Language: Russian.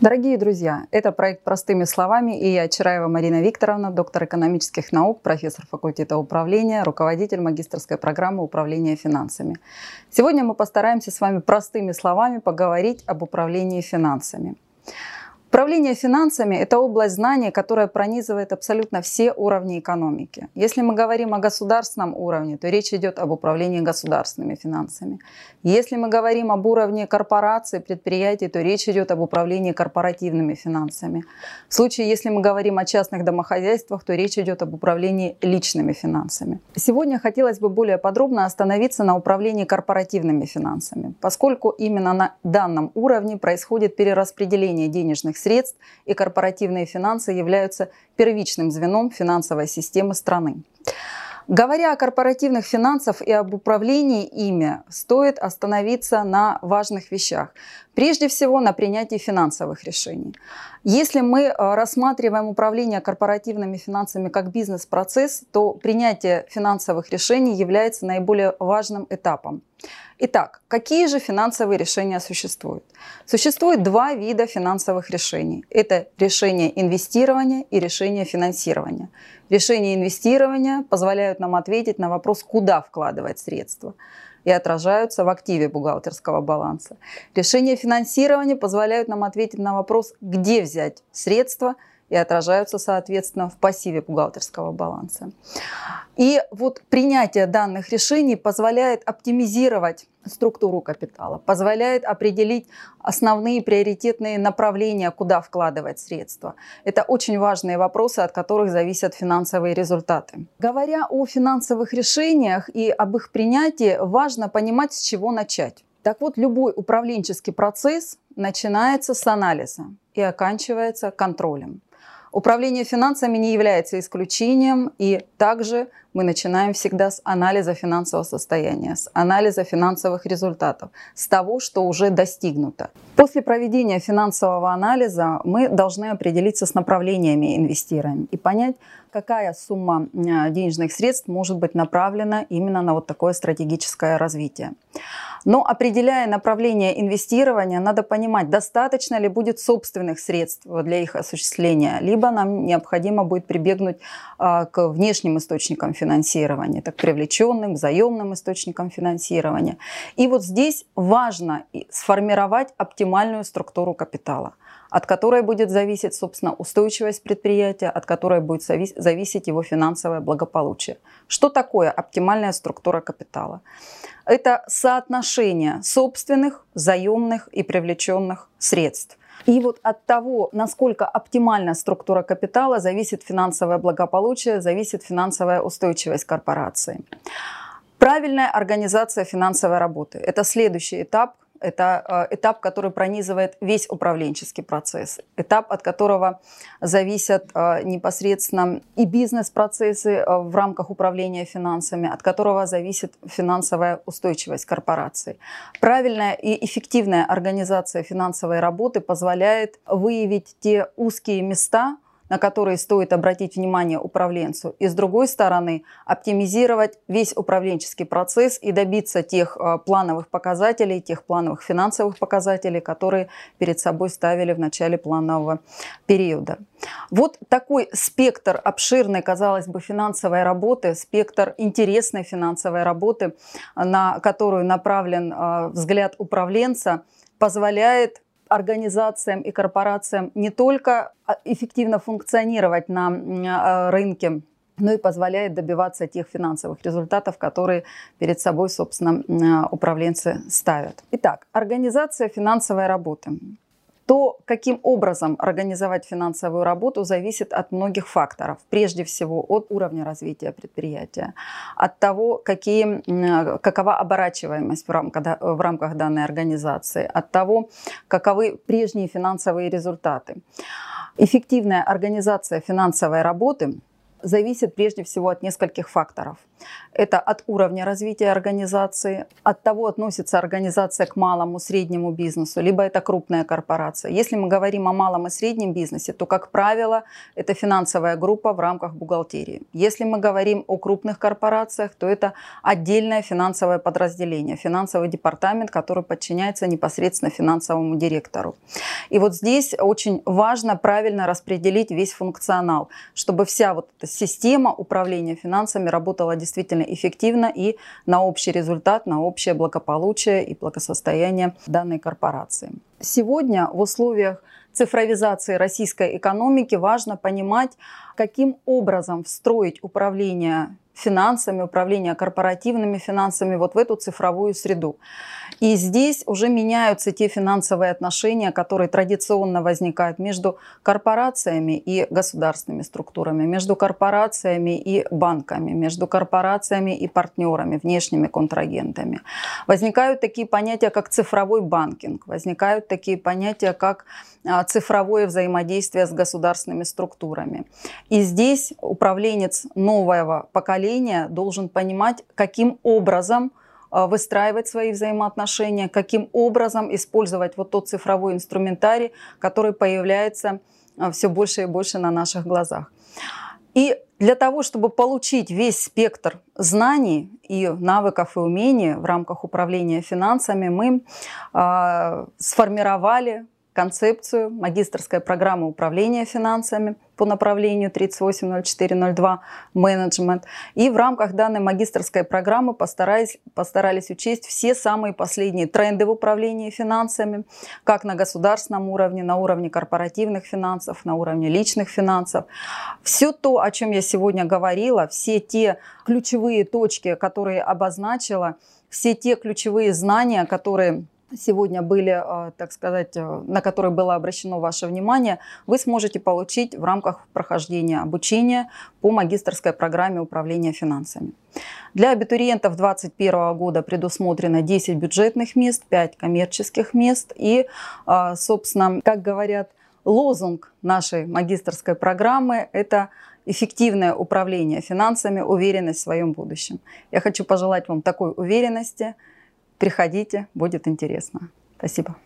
Дорогие друзья, это проект «Простыми словами» и я, Чараева Марина Викторовна, доктор экономических наук, профессор факультета управления, руководитель магистрской программы управления финансами. Сегодня мы постараемся с вами простыми словами поговорить об управлении финансами. Управление финансами – это область знаний, которая пронизывает абсолютно все уровни экономики. Если мы говорим о государственном уровне, то речь идет об управлении государственными финансами. Если мы говорим об уровне корпораций, предприятий, то речь идет об управлении корпоративными финансами. В случае, если мы говорим о частных домохозяйствах, то речь идет об управлении личными финансами. Сегодня хотелось бы более подробно остановиться на управлении корпоративными финансами, поскольку именно на данном уровне происходит перераспределение денежных средств и корпоративные финансы являются первичным звеном финансовой системы страны. Говоря о корпоративных финансах и об управлении ими, стоит остановиться на важных вещах. Прежде всего, на принятии финансовых решений. Если мы э, рассматриваем управление корпоративными финансами как бизнес-процесс, то принятие финансовых решений является наиболее важным этапом. Итак, какие же финансовые решения существуют? Существует два вида финансовых решений. Это решение инвестирования и решение финансирования. Решения инвестирования позволяют нам ответить на вопрос, куда вкладывать средства и отражаются в активе бухгалтерского баланса. Решения финансирования позволяют нам ответить на вопрос, где взять средства – и отражаются, соответственно, в пассиве бухгалтерского баланса. И вот принятие данных решений позволяет оптимизировать структуру капитала, позволяет определить основные приоритетные направления, куда вкладывать средства. Это очень важные вопросы, от которых зависят финансовые результаты. Говоря о финансовых решениях и об их принятии, важно понимать, с чего начать. Так вот, любой управленческий процесс начинается с анализа и оканчивается контролем. Управление финансами не является исключением, и также мы начинаем всегда с анализа финансового состояния, с анализа финансовых результатов, с того, что уже достигнуто. После проведения финансового анализа мы должны определиться с направлениями инвестирования и понять, какая сумма э, денежных средств может быть направлена именно на вот такое стратегическое развитие. Но определяя направление инвестирования, надо понимать, достаточно ли будет собственных средств для их осуществления, либо нам необходимо будет прибегнуть а, к внешним источникам финансирования, так привлеченным, заемным источникам финансирования. И вот здесь важно сформировать оптимальную структуру капитала от которой будет зависеть, собственно, устойчивость предприятия, от которой будет зависеть его финансовое благополучие. Что такое оптимальная структура капитала? Это соотношение собственных, заемных и привлеченных средств. И вот от того, насколько оптимальна структура капитала, зависит финансовое благополучие, зависит финансовая устойчивость корпорации. Правильная организация финансовой работы – это следующий этап, это э, этап, который пронизывает весь управленческий процесс, этап, от которого зависят э, непосредственно и бизнес-процессы э, в рамках управления финансами, от которого зависит финансовая устойчивость корпорации. Правильная и эффективная организация финансовой работы позволяет выявить те узкие места, на которые стоит обратить внимание управленцу, и с другой стороны оптимизировать весь управленческий процесс и добиться тех а, плановых показателей, тех плановых финансовых показателей, которые перед собой ставили в начале планового периода. Вот такой спектр обширной, казалось бы, финансовой работы, спектр интересной финансовой работы, на которую направлен а, взгляд управленца, позволяет организациям и корпорациям не только а, эффективно функционировать на а, рынке, но и позволяет добиваться тех финансовых результатов, которые перед собой, собственно, а, управленцы ставят. Итак, организация финансовой работы то каким образом организовать финансовую работу зависит от многих факторов. Прежде всего от уровня развития предприятия, от того, какие, какова оборачиваемость в рамках, в рамках данной организации, от того, каковы прежние финансовые результаты. Эффективная организация финансовой работы зависит прежде всего от нескольких факторов. Это от уровня развития организации, от того, относится организация к малому, среднему бизнесу, либо это крупная корпорация. Если мы говорим о малом и среднем бизнесе, то, как правило, это финансовая группа в рамках бухгалтерии. Если мы говорим о крупных корпорациях, то это отдельное финансовое подразделение, финансовый департамент, который подчиняется непосредственно финансовому директору. И вот здесь очень важно правильно распределить весь функционал, чтобы вся вот эта система управления финансами работала действительно эффективно и на общий результат, на общее благополучие и благосостояние данной корпорации. Сегодня в условиях цифровизации российской экономики важно понимать, каким образом встроить управление финансами, управление корпоративными финансами вот в эту цифровую среду. И здесь уже меняются те финансовые отношения, которые традиционно возникают между корпорациями и государственными структурами, между корпорациями и банками, между корпорациями и партнерами, внешними контрагентами. Возникают такие понятия, как цифровой банкинг, возникают такие понятия, как а, цифровое взаимодействие с государственными структурами. И здесь управленец нового поколения должен понимать, каким образом а, выстраивать свои взаимоотношения, каким образом использовать вот тот цифровой инструментарий, который появляется а, все больше и больше на наших глазах. И для того, чтобы получить весь спектр знаний и навыков и умений в рамках управления финансами, мы э, сформировали концепцию магистрской программы управления финансами по направлению 380402 менеджмент. И в рамках данной магистрской программы постарались, постарались учесть все самые последние тренды в управлении финансами, как на государственном уровне, на уровне корпоративных финансов, на уровне личных финансов. Все то, о чем я сегодня говорила, все те ключевые точки, которые обозначила, все те ключевые знания, которые сегодня были, а, так сказать, э, на которые было обращено ваше внимание, вы сможете получить в рамках прохождения обучения по магистрской программе управления финансами. Для абитуриентов 2021 года предусмотрено 10 бюджетных мест, 5 коммерческих мест и, а, собственно, как говорят, лозунг нашей магистрской программы – это эффективное управление финансами, уверенность в своем будущем. Я хочу пожелать вам такой уверенности – Приходите, будет интересно. Спасибо.